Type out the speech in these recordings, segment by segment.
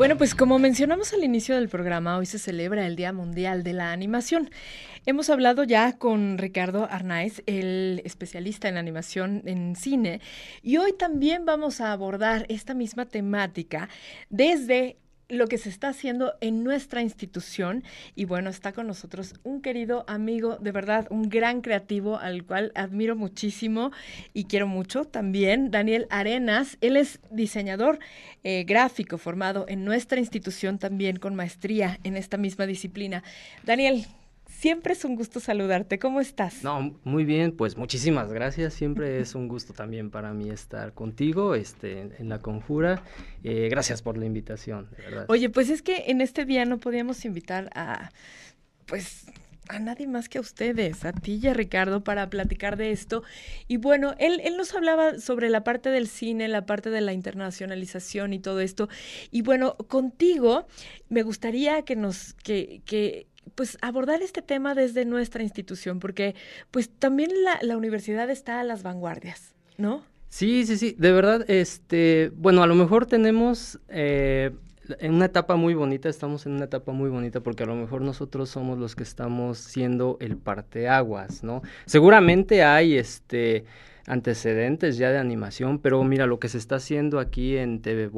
Bueno, pues como mencionamos al inicio del programa, hoy se celebra el Día Mundial de la Animación. Hemos hablado ya con Ricardo Arnaiz, el especialista en animación en cine, y hoy también vamos a abordar esta misma temática desde lo que se está haciendo en nuestra institución. Y bueno, está con nosotros un querido amigo, de verdad, un gran creativo al cual admiro muchísimo y quiero mucho también, Daniel Arenas. Él es diseñador eh, gráfico formado en nuestra institución también con maestría en esta misma disciplina. Daniel, Siempre es un gusto saludarte. ¿Cómo estás? No, muy bien, pues muchísimas gracias. Siempre es un gusto también para mí estar contigo este, en la conjura. Eh, gracias por la invitación, de verdad. Oye, pues es que en este día no podíamos invitar a, pues, a nadie más que a ustedes, a ti y a Ricardo, para platicar de esto. Y bueno, él, él nos hablaba sobre la parte del cine, la parte de la internacionalización y todo esto. Y bueno, contigo me gustaría que nos, que, que pues abordar este tema desde nuestra institución, porque pues también la, universidad está a las vanguardias, ¿no? Sí, sí, sí, de verdad, este, bueno, a lo mejor tenemos eh, en una etapa muy bonita, estamos en una etapa muy bonita porque a lo mejor nosotros somos los que estamos siendo el parteaguas, ¿no? Seguramente hay este antecedentes ya de animación, pero mira lo que se está haciendo aquí en TV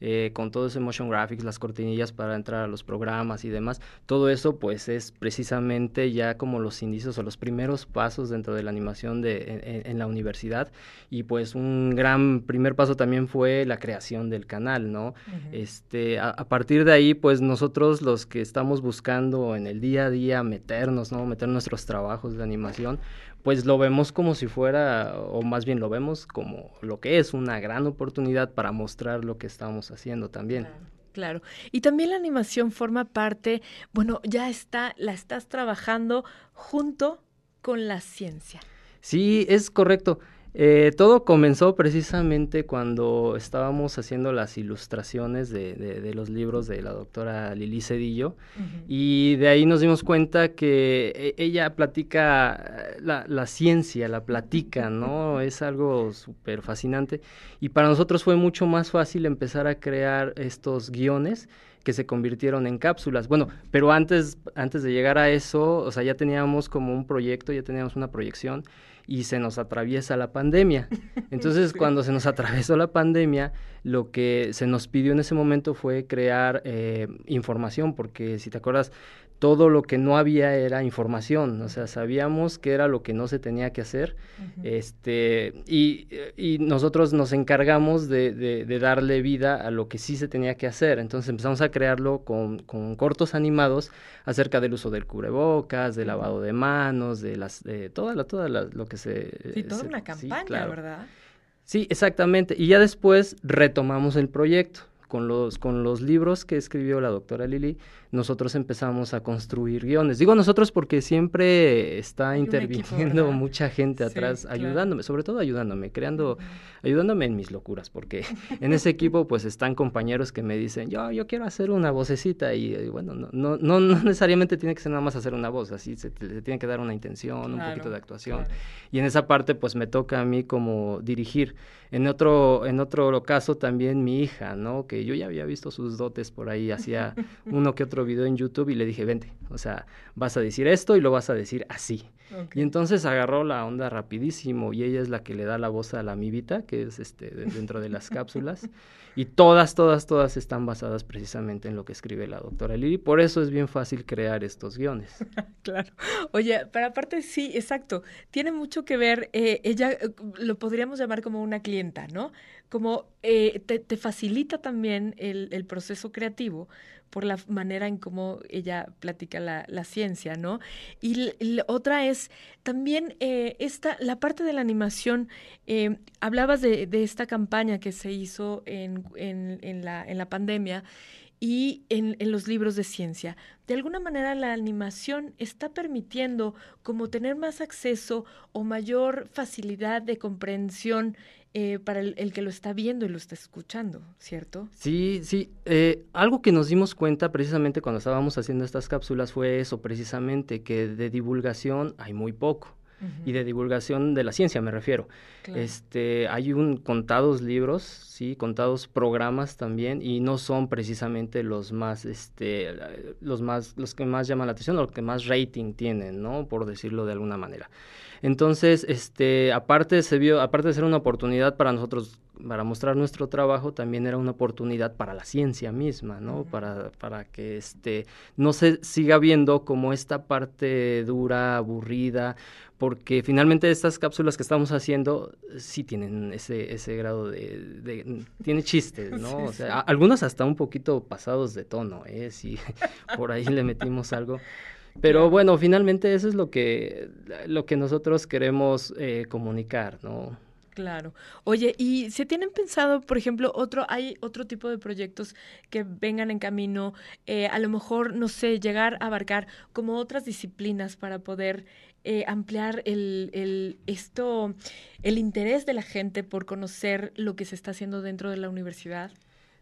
eh, con todo ese motion graphics, las cortinillas para entrar a los programas y demás, todo eso pues es precisamente ya como los indicios o los primeros pasos dentro de la animación de, en, la universidad y pues un gran primer paso también fue la creación del canal, ¿no? este, a, partir de ahí pues nosotros los que estamos buscando en el día a día meternos, ¿no? Meter nuestros trabajos de animación, pues lo vemos como si fuera, o más bien lo vemos como lo que es, una gran oportunidad para mostrar lo que estamos haciendo también. Claro. Y también la animación forma parte, bueno, ya está, la estás trabajando junto con la ciencia. Sí, es correcto. Eh, todo comenzó precisamente cuando estábamos haciendo las ilustraciones de, los libros de la doctora Lili Cedillo y de ahí nos dimos cuenta que e, ella platica la, la ciencia, la platica, ¿no? Es algo súper fascinante y para nosotros fue mucho más fácil empezar a crear estos guiones que se convirtieron en cápsulas. Bueno, pero antes, antes de llegar a eso, o sea, ya teníamos como un proyecto, ya teníamos una proyección y se nos atraviesa la pandemia. Entonces, cuando se nos atravesó la pandemia, lo que se nos pidió en ese momento fue crear eh, información, porque si te acuerdas, todo lo que no había era información, o sea, sabíamos que era lo que no se tenía que hacer, este, y, y, nosotros nos encargamos de, de, darle vida a lo que sí se tenía que hacer, entonces empezamos a crearlo con, con cortos animados acerca del uso del cubrebocas, del lavado de manos, de las, de toda, la, toda lo que se... Sí, toda una campaña, ¿verdad? Sí, exactamente, y ya después retomamos el proyecto con los, con los libros que escribió la doctora Lili, nosotros empezamos a construir guiones. Digo nosotros porque siempre está interviniendo mucha gente atrás ayudándome, sobre todo ayudándome, creando, ayudándome en mis locuras, porque en ese equipo pues están compañeros que me dicen, yo, yo quiero hacer una vocecita y, bueno, no, no, no, necesariamente tiene que ser nada más hacer una voz, así se, tiene que dar una intención, un poquito de actuación. Y en esa parte pues me toca a mí como dirigir. En otro, en otro caso también mi hija, ¿no? Que yo ya había visto sus dotes por ahí, hacía uno que otro video en YouTube y le dije, vente, o sea, vas a decir esto y lo vas a decir así. Y entonces agarró la onda rapidísimo y ella es la que le da la voz a la amibita, que es este dentro de las cápsulas. Y todas, todas, todas están basadas precisamente en lo que escribe la doctora Lili. Por eso es bien fácil crear estos guiones. claro. Oye, pero aparte sí, exacto. Tiene mucho que ver, eh, ella eh, lo podríamos llamar como una clienta, ¿no? Como eh, te, facilita también el, proceso creativo por la manera en cómo ella platica la, ciencia, ¿no? Y la otra es también eh, esta, la parte de la animación, eh, hablabas de, de, esta campaña que se hizo en, en, la, en la pandemia y en, en, los libros de ciencia. De alguna manera la animación está permitiendo como tener más acceso o mayor facilidad de comprensión eh, para el, que lo está viendo y lo está escuchando, ¿cierto? Sí, sí. Eh, algo que nos dimos cuenta precisamente cuando estábamos haciendo estas cápsulas fue eso, precisamente, que de divulgación hay muy poco. Y de divulgación de la ciencia, me refiero. Este, hay un contados libros, sí, contados programas también y no son precisamente los más, este, los más, los que más llaman la atención o los que más rating tienen, ¿no? Por decirlo de alguna manera. Entonces, este, aparte se vio, aparte de ser una oportunidad para nosotros para mostrar nuestro trabajo, también era una oportunidad para la ciencia misma, ¿no? para, para que este no se siga viendo como esta parte dura, aburrida, porque finalmente estas cápsulas que estamos haciendo sí tienen ese, ese grado de, tiene chistes, ¿no? o sea, algunos hasta un poquito pasados de tono, ¿eh? Si por ahí le metimos algo. Pero bueno, finalmente eso es lo que, lo que nosotros queremos eh, comunicar, ¿no? Claro. Oye, ¿y se tienen pensado, por ejemplo, otro, hay otro tipo de proyectos que vengan en camino, eh, a lo mejor, no sé, llegar a abarcar como otras disciplinas para poder eh, ampliar el, el, esto, el interés de la gente por conocer lo que se está haciendo dentro de la universidad?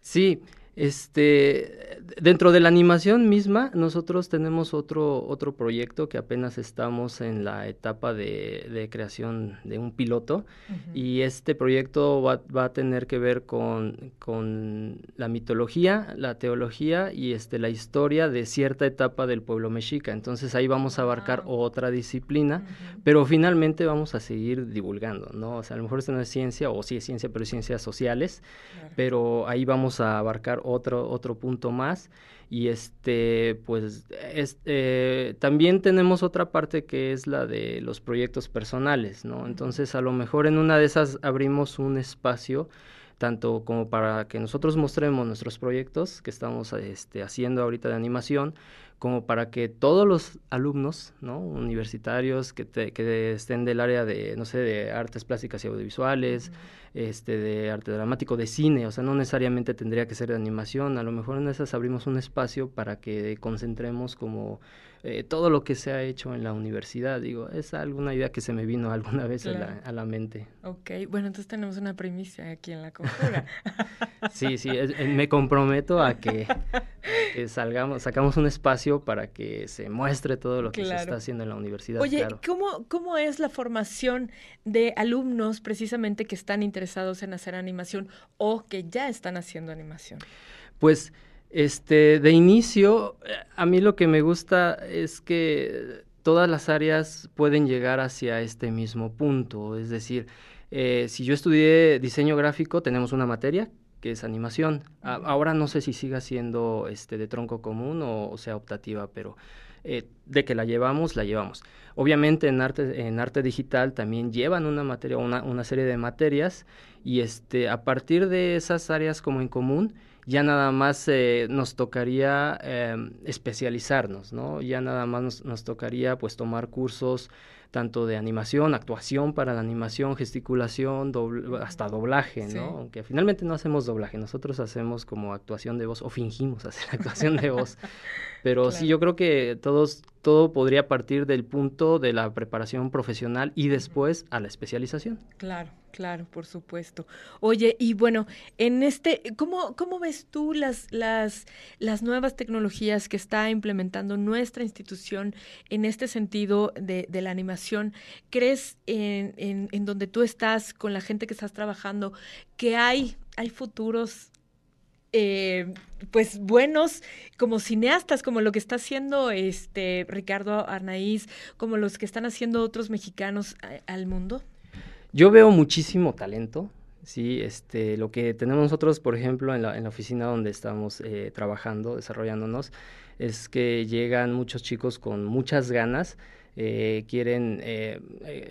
Sí, este, dentro de la animación misma, nosotros tenemos otro, otro proyecto que apenas estamos en la etapa de, creación de un piloto y este proyecto va, a tener que ver con, con, la mitología, la teología y este, la historia de cierta etapa del pueblo mexica. Entonces ahí vamos a abarcar otra disciplina, pero finalmente vamos a seguir divulgando, ¿no? O sea, a lo mejor esto no es ciencia, o sí es ciencia, pero es ciencias sociales, pero ahí vamos a abarcar otro, otro punto más. Y este, pues, eh, también tenemos otra parte que es la de los proyectos personales, ¿no? Entonces, a lo mejor en una de esas abrimos un espacio tanto como para que nosotros mostremos nuestros proyectos que estamos este, haciendo ahorita de animación, como para que todos los alumnos ¿no? universitarios que, que, estén del área de, no sé, de artes plásticas y audiovisuales, este, de arte dramático, de cine, o sea, no necesariamente tendría que ser de animación, a lo mejor en esas abrimos un espacio para que concentremos como eh, todo lo que se ha hecho en la universidad. Digo, es alguna idea que se me vino alguna vez a, la, mente. Ok, bueno, entonces tenemos una primicia aquí en la conjura. sí, sí, me comprometo a que, salgamos, sacamos un espacio para que se muestre todo lo que se está haciendo en la universidad. Oye, ¿cómo, ¿cómo es la formación de alumnos precisamente que están interesados en hacer animación o que ya están haciendo animación? Pues este, de inicio, eh, a mí lo que me gusta es que todas las áreas pueden llegar hacia este mismo punto. Es decir, eh, si yo estudié diseño gráfico, tenemos una materia que es animación. ahora no sé si siga siendo este, de tronco común o, sea optativa, pero eh, de que la llevamos, la llevamos. Obviamente en arte, en arte digital también llevan una materia, una, una serie de materias y este, a partir de esas áreas como en común, ya nada más eh, nos tocaría em, especializarnos, ¿no? Ya nada más nos, tocaría pues tomar cursos tanto de animación, actuación para la animación, gesticulación, hasta doblaje, ¿no? Aunque finalmente no hacemos doblaje, nosotros hacemos como actuación de voz o fingimos hacer actuación de voz. Pero sí, yo creo que todos, todo podría partir del punto de la preparación profesional y después a la especialización. Claro, claro, por supuesto. Oye, y bueno, en este, ¿cómo, cómo ves tú las, las, las nuevas tecnologías que está implementando nuestra institución en este sentido de, de la animación? ¿Crees en, en, en donde tú estás, con la gente que estás trabajando, que hay, hay futuros eh, pues buenos como cineastas, como lo que está haciendo este Ricardo Arnaiz, como los que están haciendo otros mexicanos al mundo? Yo veo muchísimo talento. Sí, este, lo que tenemos nosotros, por ejemplo, en la, en la oficina donde estamos eh, trabajando, desarrollándonos, es que llegan muchos chicos con muchas ganas eh, quieren eh,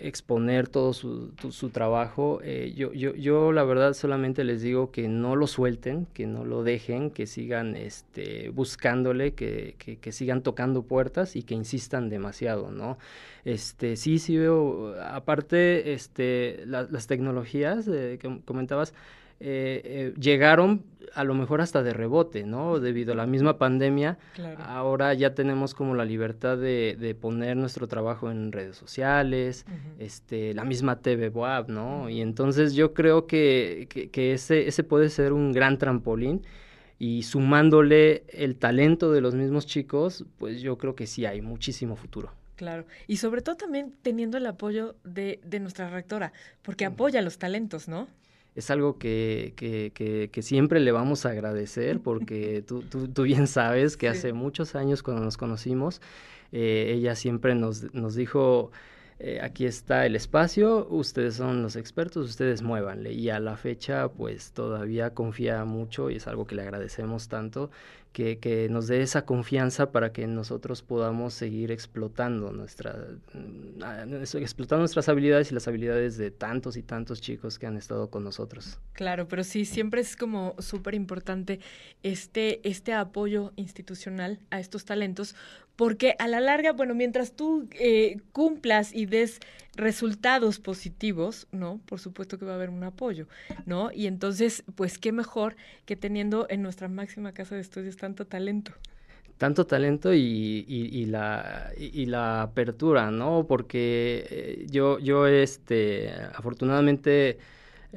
exponer todo su, su trabajo. Eh, yo, yo, yo la verdad solamente les digo que no lo suelten, que no lo dejen, que sigan este, buscándole, que, que, sigan tocando puertas y que insistan demasiado, ¿no? Este, sí, sí veo, aparte, este, las tecnologías que comentabas, eh, eh, llegaron a lo mejor hasta de rebote, ¿no? Debido a la misma pandemia, ahora ya tenemos como la libertad de, poner nuestro trabajo en redes sociales, este, la misma TV WAP, ¿no? Y entonces yo creo que, que, ese, ese puede ser un gran trampolín y sumándole el talento de los mismos chicos, pues yo creo que sí hay muchísimo futuro. Claro, y sobre todo también teniendo el apoyo de, de nuestra rectora, porque apoya los talentos, ¿no? Es algo que, que, que, siempre le vamos a agradecer porque tú, tú, tú bien sabes que hace muchos años cuando nos conocimos, eh, ella siempre nos, nos dijo, eh, aquí está el espacio, ustedes son los expertos, ustedes muévanle. Y a la fecha, pues todavía confía mucho y es algo que le agradecemos tanto, que, nos dé esa confianza para que nosotros podamos seguir explotando, nuestra, mm, explotando nuestras habilidades y las habilidades de tantos y tantos chicos que han estado con nosotros. Claro, pero sí, siempre es como súper importante este, este apoyo institucional a estos talentos, porque a la larga, bueno, mientras tú eh, cumplas y des resultados positivos, ¿no? Por supuesto que va a haber un apoyo, ¿no? Y entonces, pues qué mejor que teniendo en nuestra máxima casa de estudios tanto talento. Tanto talento y, y, la, y, la apertura, ¿no? Porque eh, yo, yo, este, afortunadamente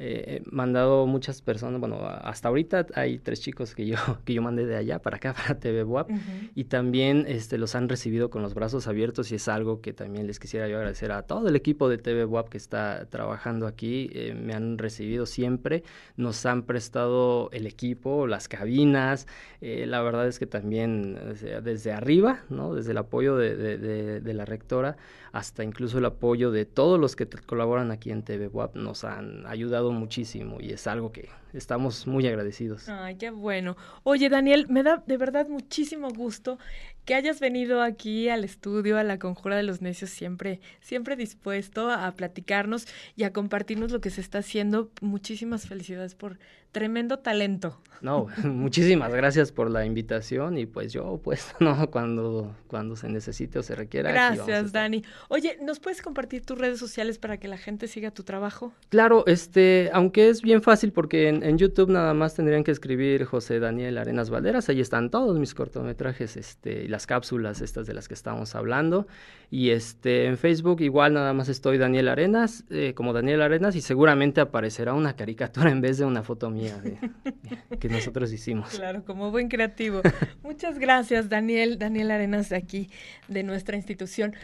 he mandado muchas personas, bueno, hasta ahorita hay tres chicos que yo, que yo mandé de allá para acá, para TV WAP, y también este, los han recibido con los brazos abiertos y es algo que también les quisiera yo agradecer a todo el equipo de TV WAP que está trabajando aquí, eh, me han recibido siempre, nos han prestado el equipo, las cabinas, eh, la verdad es que también desde arriba, ¿no? desde el apoyo de, de, de, la rectora hasta incluso el apoyo de todos los que colaboran aquí en TV WAP nos han ayudado muchísimo y es algo que estamos muy agradecidos. Ay, qué bueno. Oye, Daniel, me da de verdad muchísimo gusto que hayas venido aquí al estudio, a la Conjura de los Necios, siempre, siempre dispuesto a platicarnos y a compartirnos lo que se está haciendo. Muchísimas felicidades por tremendo talento. No, muchísimas gracias por la invitación y pues yo, pues, no, cuando, cuando se necesite o se requiera. Gracias, Dani. Oye, ¿nos puedes compartir tus redes sociales para que la gente siga tu trabajo? Claro, este, aunque es bien fácil porque en, YouTube nada más tendrían que escribir José Daniel Arenas Valderas, ahí están todos mis cortometrajes, este, y las cápsulas estas de las que estamos hablando. Y este, en Facebook igual nada más estoy Daniel Arenas, eh, como Daniel Arenas, y seguramente aparecerá una caricatura en vez de una foto mía que nosotros hicimos. Claro, como buen creativo. Muchas gracias, Daniel, Daniel Arenas de aquí, de nuestra institución.